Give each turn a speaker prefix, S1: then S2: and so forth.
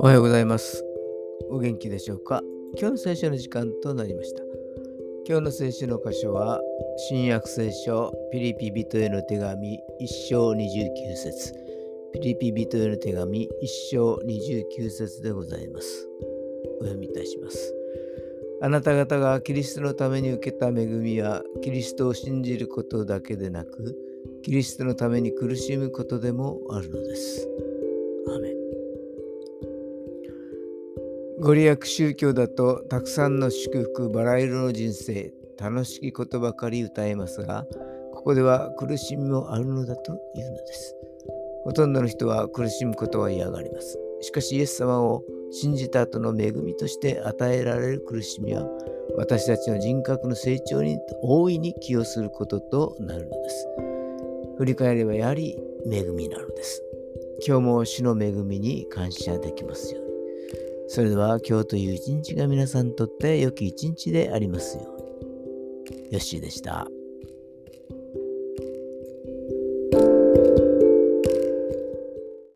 S1: おはようございます。お元気でしょうか？今日の聖書の時間となりました。今日の聖書の箇所は、新約聖書ピリピ人への手紙1章29節ピリピ人への手紙1章29節でございます。お読みいたします。あなた方がキリストのために受けた恵みは、キリストを信じることだけでなく、キリストのために苦しむことでもあるのです。アメご利益宗教だとたくさんの祝福バラ色の人生楽しきことばかり歌えますがここでは苦しみもあるのだというのです。ほとんどの人は苦しむことは嫌がります。しかしイエス様を信じた後の恵みとして与えられる苦しみは私たちの人格の成長に大いに寄与することとなるのです。振り返ればやはり恵みなのです今日も主の恵みに感謝できますようにそれでは今日という一日が皆さんにとって良き一日でありますように。よッしーでした。